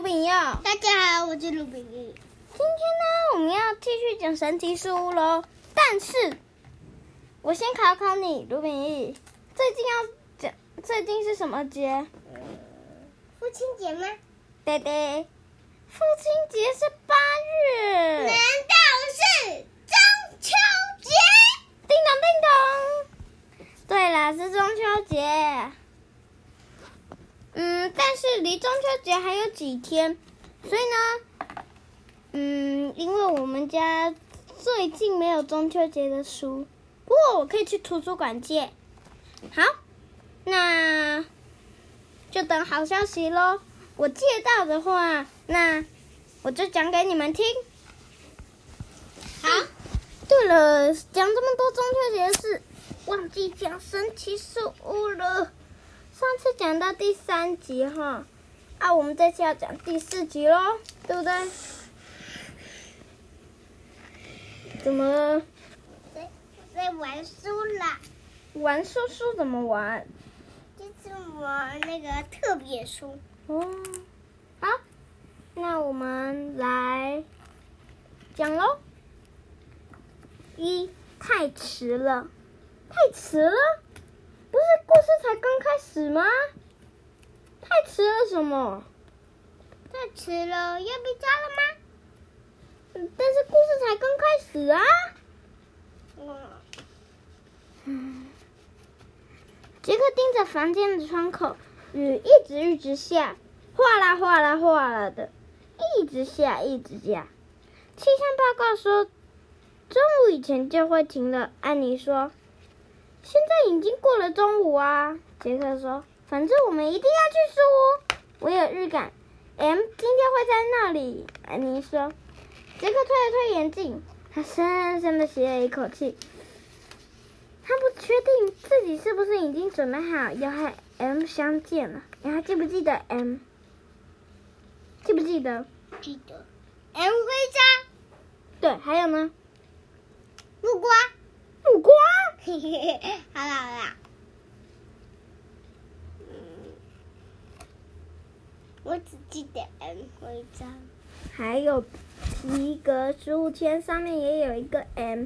卢炳佑。大家好，我是卢炳佑。今天呢，我们要继续讲神奇树屋喽。但是，我先考考你，卢炳义，最近要讲，最近是什么节？父亲节吗？对对，父亲节是八月。难道是中秋节？叮咚叮咚。对了，是中秋节。嗯，但是离中秋节还有几天，所以呢，嗯，因为我们家最近没有中秋节的书，不过我可以去图书馆借。好，那就等好消息喽。我借到的话，那我就讲给你们听。好，对了，讲这么多中秋节的事，忘记讲神奇树屋了。上次讲到第三集哈，啊，我们这次要讲第四集喽，对不对？怎么了？在在玩书啦。玩书书怎么玩？就是玩那个特别书。哦，好，那我们来讲喽。一，太迟了，太迟了。不是故事才刚开始吗？太迟了什么？太迟了，要被抓了吗？嗯，但是故事才刚开始啊。嗯。杰克盯着房间的窗口，雨一直一直下，哗啦哗啦哗啦的，一直下一直下。气象报告说，中午以前就会停了。安妮说。现在已经过了中午啊，杰克说：“反正我们一定要去树屋，我有预感，M 今天会在那里。”安妮说。杰克推了推眼镜，他深深的吸了一口气。他不确定自己是不是已经准备好要和 M 相见了。你还记不记得 M？记不记得？记得。M 徽章。对，还有呢？木瓜。木瓜。嘿嘿嘿，好啦好啦，嗯，我只记得 M 徽章，还有皮革书签上面也有一个 M。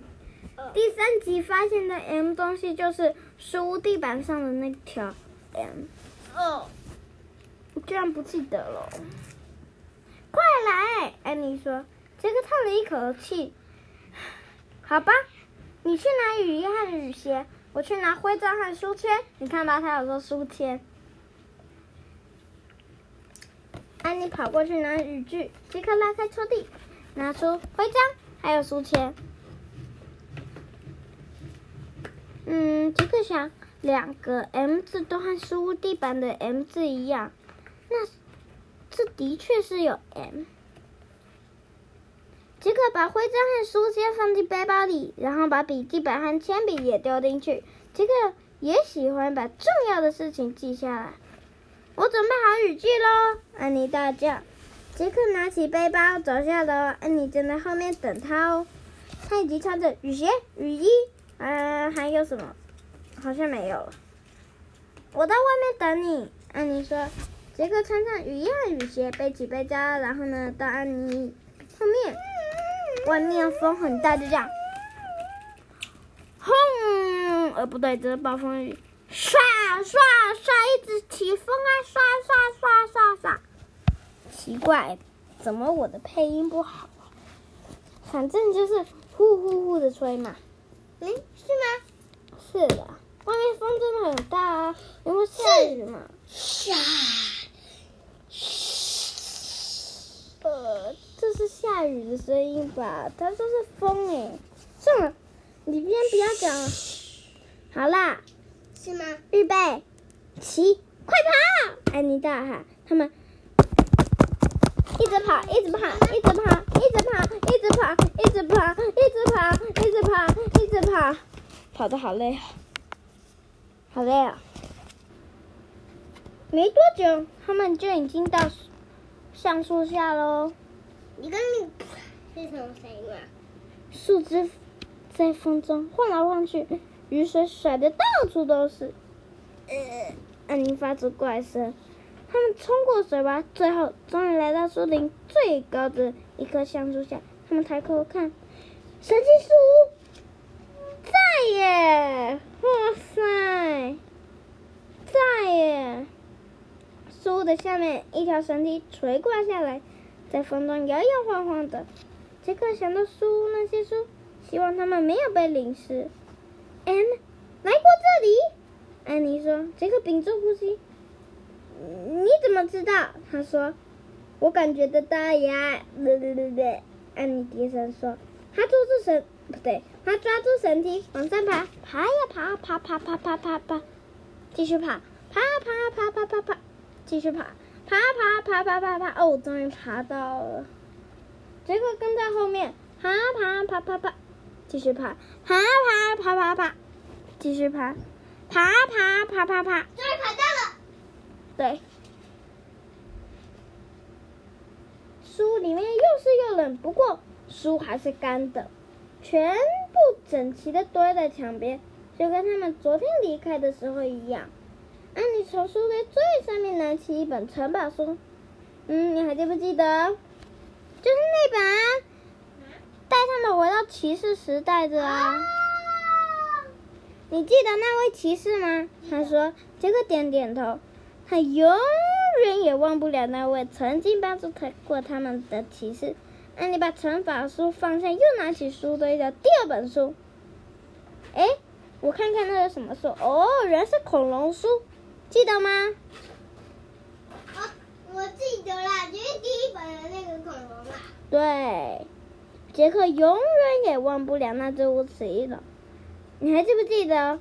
哦。第三集发现的 M 东西就是书屋地板上的那条 M。哦，我居然不记得了。快来，安妮说。杰克叹了一口气。好吧。你去拿雨衣和雨鞋，我去拿徽章和书签。你看吧，他有说书签。安妮跑过去拿雨具，杰克拉开抽屉，拿出徽章还有书签。嗯，杰克想，两个 M 字都和书屋地板的 M 字一样，那这的确是有 M。杰克把徽章和书签放进背包里，然后把笔记本和铅笔也丢进去。杰克也喜欢把重要的事情记下来。我准备好雨具喽！安妮大叫。杰克拿起背包走下楼，安妮正在后面等他哦。他已经穿着雨鞋、雨衣，呃，还有什么？好像没有了。我到外面等你，安妮说。杰克穿上雨衣和雨鞋，背起背包，然后呢，到安妮后面。外面风很大，就这样，轰！呃，不对，这是暴风雨，刷刷刷，一直起风啊，刷刷刷刷刷。奇怪，怎么我的配音不好？反正就是呼呼呼的吹嘛。嗯，是吗？是的，外面风真的很大啊，因为下雨嘛。下。呃。这是下雨的声音吧？它这是风哎！算了，你先不要讲了。好啦，是吗？预备，起，快跑！安妮大喊。他们一直跑，一直跑，一直跑，一直跑，一直跑，一直跑，一直跑，一直跑，一直跑，跑的好累，好累啊！没多久，他们就已经到橡树下喽。你跟你是什么声音啊？树枝在风中晃来晃去，雨水甩的到处都是。呃，安妮发出怪声，他们冲过水洼，最后终于来到树林最高的一棵橡树下。他们抬头看，神奇树在耶！哇塞，在耶！树的下面一条绳梯垂挂下来，在风中摇摇晃晃的。杰克想到书那些书，希望他们没有被淋湿。M 来过这里，安妮说。杰克屏住呼吸。你怎么知道？他说：“我感觉得到呀。”对对对对，安妮低声说：“他抓住绳，不对，他抓住绳梯往上爬，爬呀爬，爬爬爬爬爬爬，继续爬，爬爬爬爬爬爬，继续爬，爬爬爬爬爬爬。哦，终于爬到了。杰克跟在后面，爬爬爬爬爬，继续爬，爬爬爬爬爬，继续爬，爬爬爬爬爬，终于爬到了。”对，书里面又湿又冷，不过书还是干的，全部整齐的堆在墙边，就跟他们昨天离开的时候一样。安妮从书的最上面拿起一本城堡书，嗯，你还记不记得？就是那本啊，带他们回到骑士时代的啊。你记得那位骑士吗？他说，杰克点点头。他永远也忘不了那位曾经帮助他过他们的骑士。安妮把乘法书放下，又拿起书堆的第二本书。哎，我看看那是什么书？哦，原来是恐龙书，记得吗？啊，我记得啦，就是第一本的那个恐龙啦。对，杰克永远也忘不了那只无齿翼龙。你还记不记得？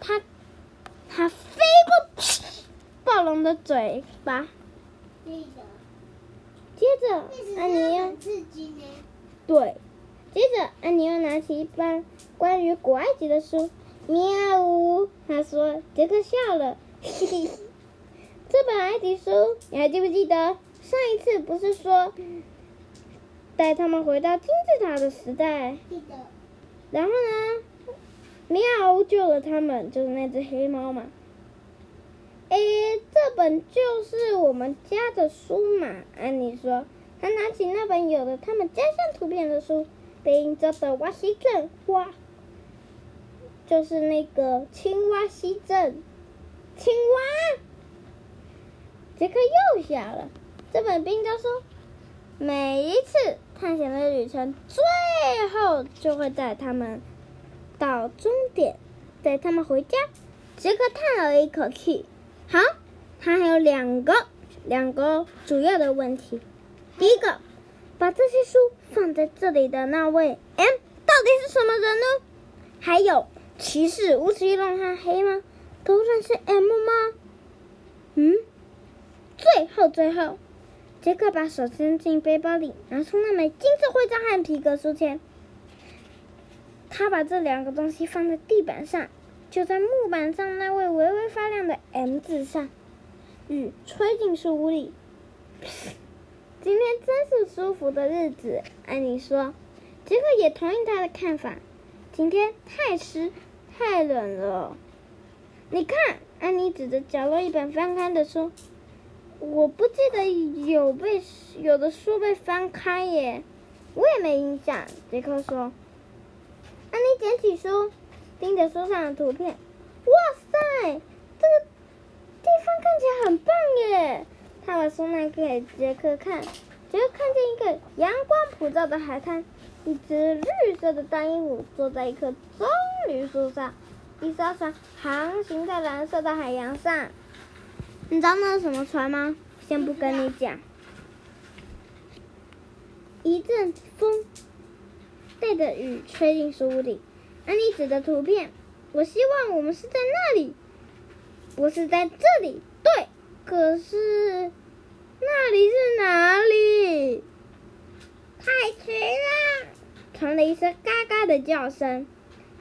他。他飞过 暴龙的嘴巴，接着安妮又对，接着安妮又拿起一本关于古埃及的书，喵呜，他说，杰克笑了，嘿嘿，这本埃及书你还记不记得？上一次不是说带他们回到金字塔的时代？记得。然后呢？喵，救了他们，就是那只黑猫嘛。哎，这本就是我们家的书嘛。安妮说，她拿起那本有了他们家乡图片的书，被印着的哇西镇哇，就是那个青蛙西镇，青蛙。杰克又笑了。这本冰雕说，每一次探险的旅程，最后就会带他们。到终点，带他们回家。杰克叹了一口气。好，他还有两个两个主要的问题。第一个，把这些书放在这里的那位 M 到底是什么人呢？还有，骑士无齿翼龙他黑吗都认识 M 吗？嗯。最后最后，杰克把手伸进背包里，拿出那枚金色徽章和皮革书签。他把这两个东西放在地板上，就在木板上那位微微发亮的 M 字上。雨吹进书屋里。今天真是舒服的日子，安妮说。杰克也同意他的看法。今天太湿，太冷了。你看，安妮指着角落一本翻开的书。我不记得有被有的书被翻开耶。我也没印象，杰克说。安妮捡起书，盯着书上的图片。哇塞，这个地方看起来很棒耶！他把书拿给杰克看，杰克看见一个阳光普照的海滩，一只绿色的大鹦鹉坐在一棵棕榈树上，一艘船航行在蓝色的海洋上。你知道那是什么船吗？先不跟你讲。一阵风。带着雨吹进书屋里，安妮指着图片，我希望我们是在那里，不是在这里。对，可是那里是哪里？太迟了！传来一声嘎嘎的叫声。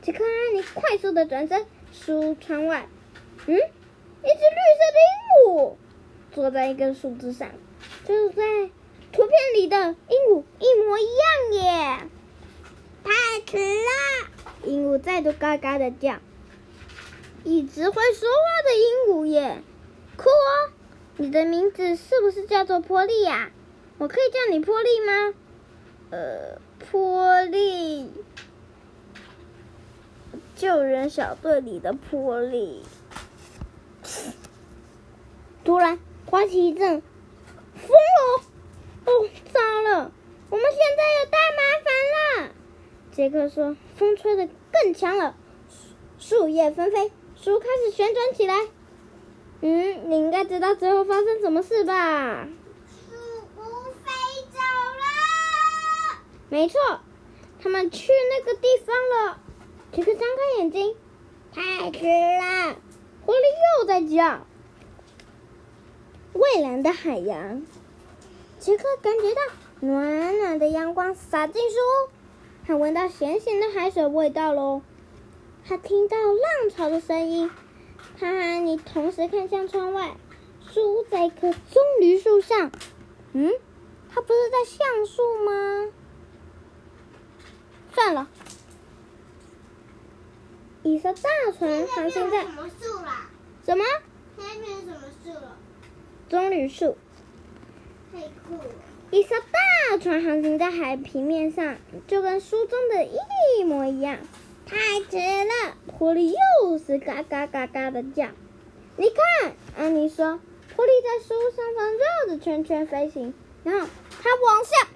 杰克和安妮快速的转身，书窗外，嗯，一只绿色的鹦鹉坐在一根树枝上，就是在图片里的鹦鹉一模一样耶。太迟了！鹦鹉再度嘎嘎的叫，一只会说话的鹦鹉耶！酷哦！你的名字是不是叫做波利呀？我可以叫你波利吗？呃，波莉，救援小队里的波莉。突然刮起一阵风哦！哦，糟了，我们现在有大麻烦了。杰克说：“风吹得更强了，树叶纷飞，树开始旋转起来。嗯，你应该知道最后发生什么事吧？”没错，他们去那个地方了。杰克张开眼睛，太迟了，狐狸又在叫。蔚蓝的海洋，杰克感觉到暖暖的阳光洒进树屋，他闻到咸咸的海水味道喽。他听到浪潮的声音，他和你同时看向窗外，树屋在一棵棕榈树上。嗯，它不是在橡树吗？算了，一艘大船航行在什么树啦？什么？那边什么树了？棕榈树。太酷了！一艘大船航行在海平面上，就跟书中的一模一样。太迟了，狐狸又是嘎嘎嘎嘎的叫。你看，安妮说，狐狸在树上方绕着圈圈飞行，然后它往下。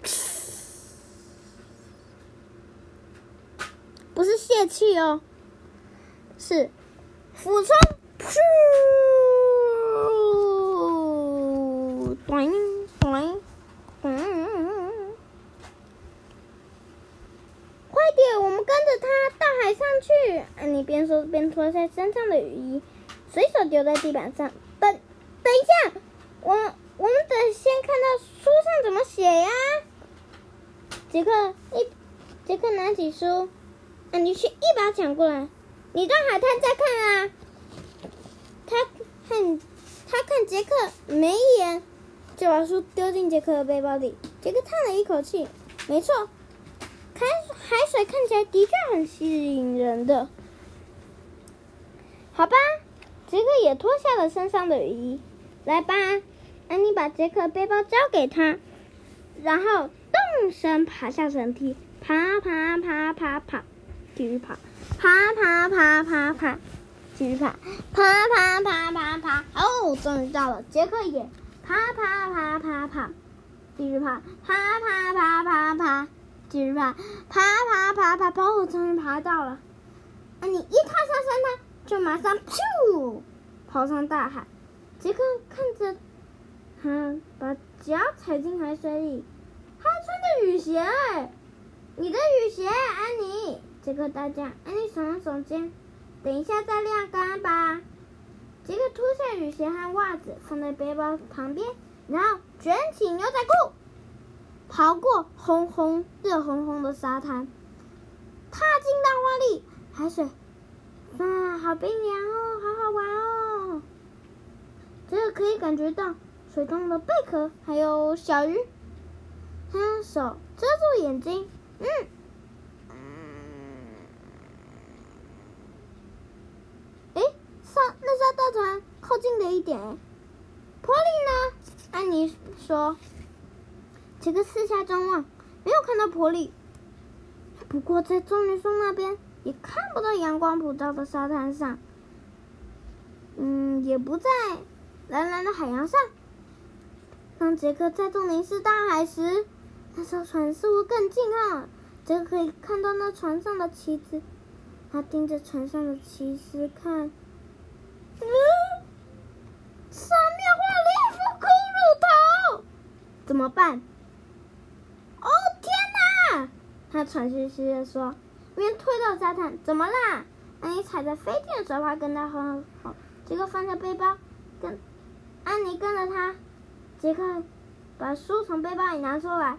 不是泄气哦，是俯冲，噗，咚咚咚，快点，我们跟着他到海上去。安妮边说边脱下身上的雨衣，随手丢在地板上。等，等一下，我我们得先看到书上怎么写呀。杰克一，杰克拿起书。安妮却一把抢过来，你到海滩再看啊！他看，他看杰克没眼，就把书丢进杰克的背包里。杰克叹了一口气，没错，海海水看起来的确很吸引人的。好吧，杰克也脱下了身上的雨衣。来吧，安妮把杰克背包交给他，然后动身爬下绳梯，爬爬爬爬爬。继续爬，爬爬爬爬爬，继续爬，爬爬爬爬爬。哦，终于到了！杰克也爬爬爬爬爬，继续爬，爬爬爬爬爬，继续爬，爬爬爬爬爬。哦，终于爬到了！啊，你一踏上山滩，就马上咻跑上大海。杰克看着他把脚踩进海水里，他还穿着雨鞋，你的雨鞋，安妮。杰克大叫：“安妮耸了耸肩，等一下再晾干吧。”杰克脱下雨鞋和袜子，放在背包旁边，然后卷起牛仔裤，跑过红红、热烘烘的沙滩，踏进浪花里，海水，啊，好冰凉哦，好好玩哦！杰克可以感觉到水中的贝壳，还有小鱼。他用手遮住眼睛，嗯。大船靠近了点，波利呢？安妮说：“杰克四下张望，没有看到波利。不过在棕榈树那边也看不到阳光普照的沙滩上，嗯，也不在蓝蓝的海洋上。当杰克再度凝视大海时，那艘船似乎更近了。杰克可以看到那船上的旗子，他盯着船上的旗子看。”嗯，上面画了一副骷髅头，怎么办？哦天哪！他喘吁吁地说，面推到沙滩，怎么啦？安妮踩着飞天的水花跟他很好，杰克放下背包，跟安妮跟着他。杰克把书从背包里拿出来，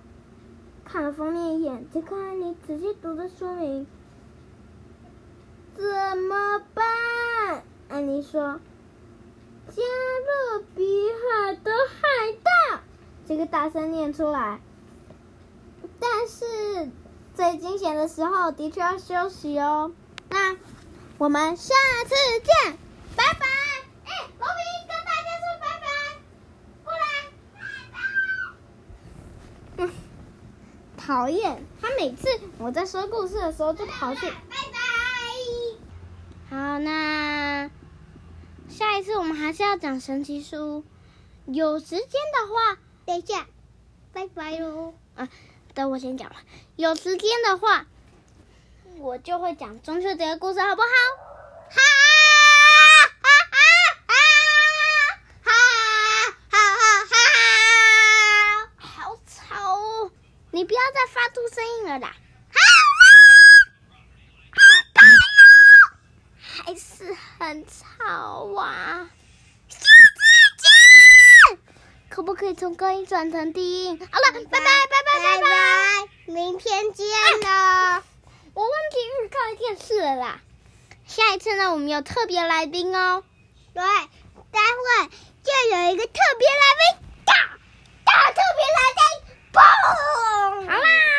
看了封面一眼。杰克和安妮仔细读着说明，怎么办？安妮说：“加勒比海的海盗。”这个大声念出来。但是最惊险的时候的确要休息哦。那我们下次见拜拜。哎罗宾跟大家说拜拜。过来。拜拜讨厌。他每次我在说故事的时候就跑去。拜拜。好那下一次我们还是要讲神奇书。有时间的话等一下，拜拜喽。啊，等我先讲完。有时间的话，我就会讲中秋节的故事，好不好？好。你不要再发出声音了啦！还是很吵啊！可不可以从高音转成低音？好了，拜拜拜拜拜拜，明天见了。我忘记看电视了，下一次呢？我们有特别来宾哦。对，待会就有一个特别来宾，大大特别来宾。boom 好啦。